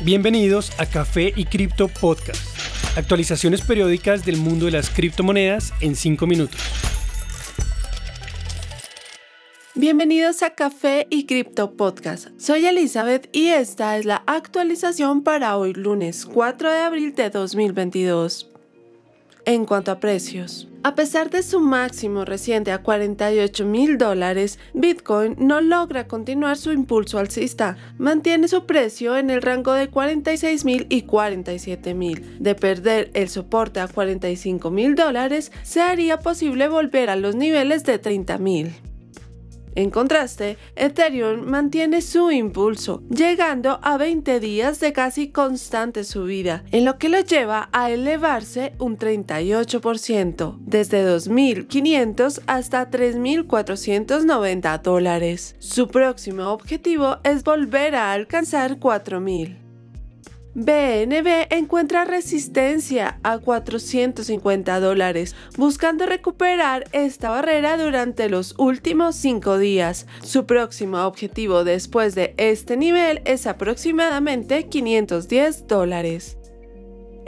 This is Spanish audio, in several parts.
Bienvenidos a Café y Cripto Podcast. Actualizaciones periódicas del mundo de las criptomonedas en 5 minutos. Bienvenidos a Café y Cripto Podcast. Soy Elizabeth y esta es la actualización para hoy lunes 4 de abril de 2022. En cuanto a precios, a pesar de su máximo reciente a 48 mil dólares, Bitcoin no logra continuar su impulso alcista. Mantiene su precio en el rango de 46 mil y 47 mil. De perder el soporte a 45 mil dólares, se haría posible volver a los niveles de 30 mil. En contraste, Ethereum mantiene su impulso, llegando a 20 días de casi constante subida, en lo que lo lleva a elevarse un 38%, desde 2.500 hasta 3.490 dólares. Su próximo objetivo es volver a alcanzar 4.000. BNB encuentra resistencia a 450 dólares, buscando recuperar esta barrera durante los últimos cinco días. Su próximo objetivo después de este nivel es aproximadamente 510 dólares.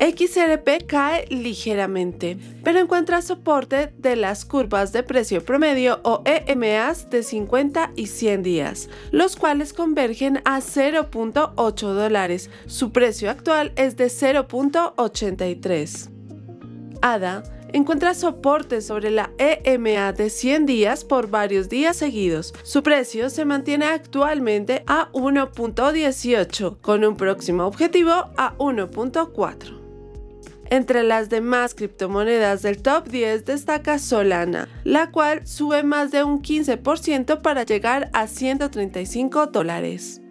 XRP cae ligeramente, pero encuentra soporte de las curvas de precio promedio o EMAs de 50 y 100 días, los cuales convergen a 0.8 dólares. Su precio actual es de 0.83. ADA encuentra soporte sobre la EMA de 100 días por varios días seguidos. Su precio se mantiene actualmente a 1.18, con un próximo objetivo a 1.4. Entre las demás criptomonedas del top 10 destaca Solana, la cual sube más de un 15% para llegar a 135 dólares.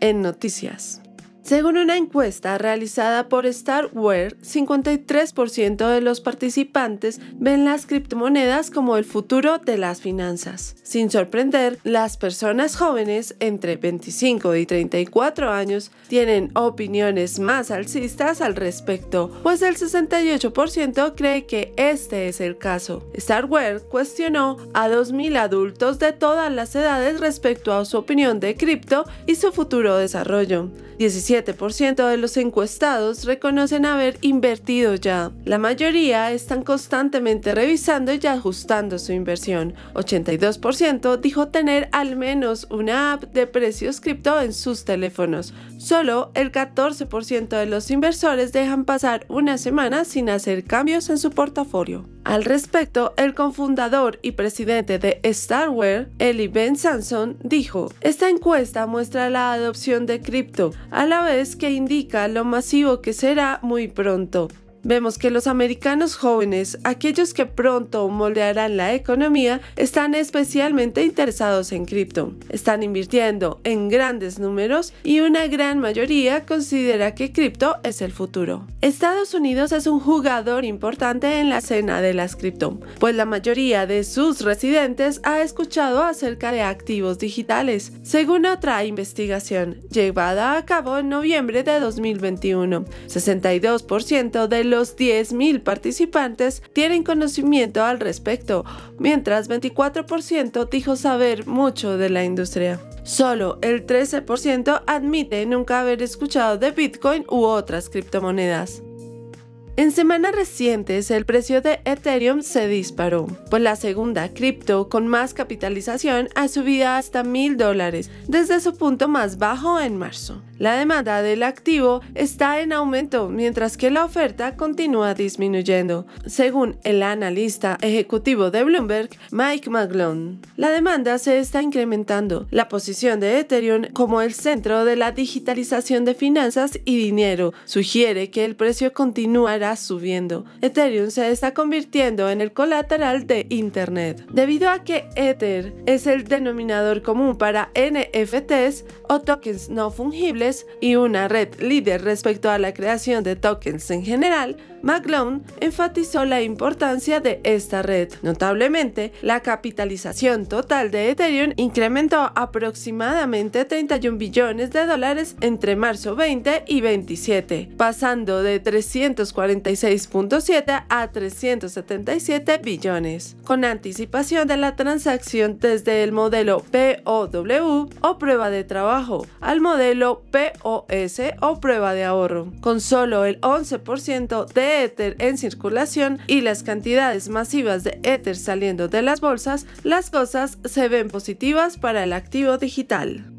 En noticias. Según una encuesta realizada por Starware, 53% de los participantes ven las criptomonedas como el futuro de las finanzas. Sin sorprender, las personas jóvenes entre 25 y 34 años tienen opiniones más alcistas al respecto, pues el 68% cree que este es el caso. Starware cuestionó a 2.000 adultos de todas las edades respecto a su opinión de cripto y su futuro desarrollo. 17% de los encuestados reconocen haber invertido ya. La mayoría están constantemente revisando y ajustando su inversión. 82% dijo tener al menos una app de precios cripto en sus teléfonos. Solo el 14% de los inversores dejan pasar una semana sin hacer cambios en su portafolio. Al respecto, el cofundador y presidente de Starware, Eli Ben Sanson, dijo, esta encuesta muestra la adopción de cripto, a la vez que indica lo masivo que será muy pronto vemos que los americanos jóvenes, aquellos que pronto moldearán la economía, están especialmente interesados en cripto. Están invirtiendo en grandes números y una gran mayoría considera que cripto es el futuro. Estados Unidos es un jugador importante en la escena de las cripto, pues la mayoría de sus residentes ha escuchado acerca de activos digitales, según otra investigación llevada a cabo en noviembre de 2021. 62% de los los 10.000 participantes tienen conocimiento al respecto, mientras 24% dijo saber mucho de la industria. Solo el 13% admite nunca haber escuchado de Bitcoin u otras criptomonedas. En semanas recientes, el precio de Ethereum se disparó, pues la segunda cripto con más capitalización ha subido hasta mil dólares desde su punto más bajo en marzo. La demanda del activo está en aumento mientras que la oferta continúa disminuyendo, según el analista ejecutivo de Bloomberg, Mike McGlone. La demanda se está incrementando. La posición de Ethereum como el centro de la digitalización de finanzas y dinero sugiere que el precio continuará subiendo. Ethereum se está convirtiendo en el colateral de Internet. Debido a que Ether es el denominador común para NFTs o tokens no fungibles, y una red líder respecto a la creación de tokens en general, McGlone enfatizó la importancia de esta red. Notablemente, la capitalización total de Ethereum incrementó aproximadamente 31 billones de dólares entre marzo 20 y 27, pasando de 340 96.7 a 377 billones, con anticipación de la transacción desde el modelo POW o prueba de trabajo al modelo POS o prueba de ahorro, con solo el 11% de Ether en circulación y las cantidades masivas de Ether saliendo de las bolsas, las cosas se ven positivas para el activo digital.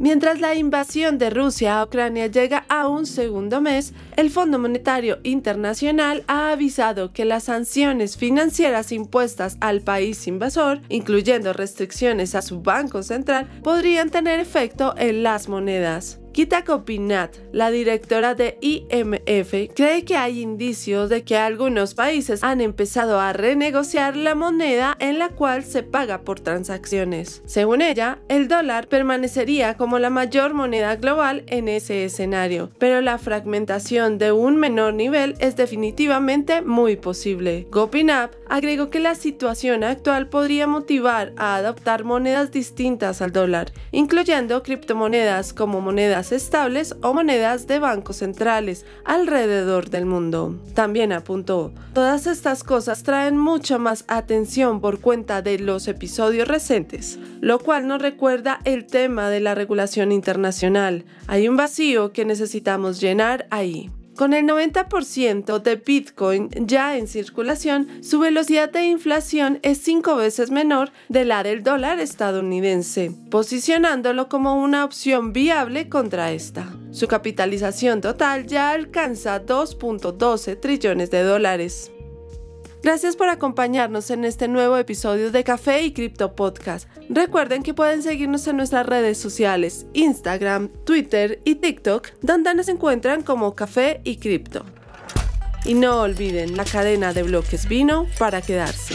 Mientras la invasión de Rusia a Ucrania llega a un segundo mes, el Fondo Monetario Internacional ha avisado que las sanciones financieras impuestas al país invasor, incluyendo restricciones a su banco central, podrían tener efecto en las monedas. Kita Kopinat, la directora de IMF, cree que hay indicios de que algunos países han empezado a renegociar la moneda en la cual se paga por transacciones. Según ella, el dólar permanecería como la mayor moneda global en ese escenario, pero la fragmentación de un menor nivel es definitivamente muy posible. Gopinath agregó que la situación actual podría motivar a adoptar monedas distintas al dólar, incluyendo criptomonedas como monedas estables o monedas de bancos centrales alrededor del mundo. También apuntó, todas estas cosas traen mucha más atención por cuenta de los episodios recientes, lo cual nos recuerda el tema de la regulación internacional. Hay un vacío que necesitamos llenar ahí. Con el 90% de Bitcoin ya en circulación, su velocidad de inflación es cinco veces menor de la del dólar estadounidense, posicionándolo como una opción viable contra esta. Su capitalización total ya alcanza 2.12 trillones de dólares. Gracias por acompañarnos en este nuevo episodio de Café y Cripto Podcast. Recuerden que pueden seguirnos en nuestras redes sociales, Instagram, Twitter y TikTok, donde nos encuentran como Café y Cripto. Y no olviden, la cadena de bloques vino para quedarse.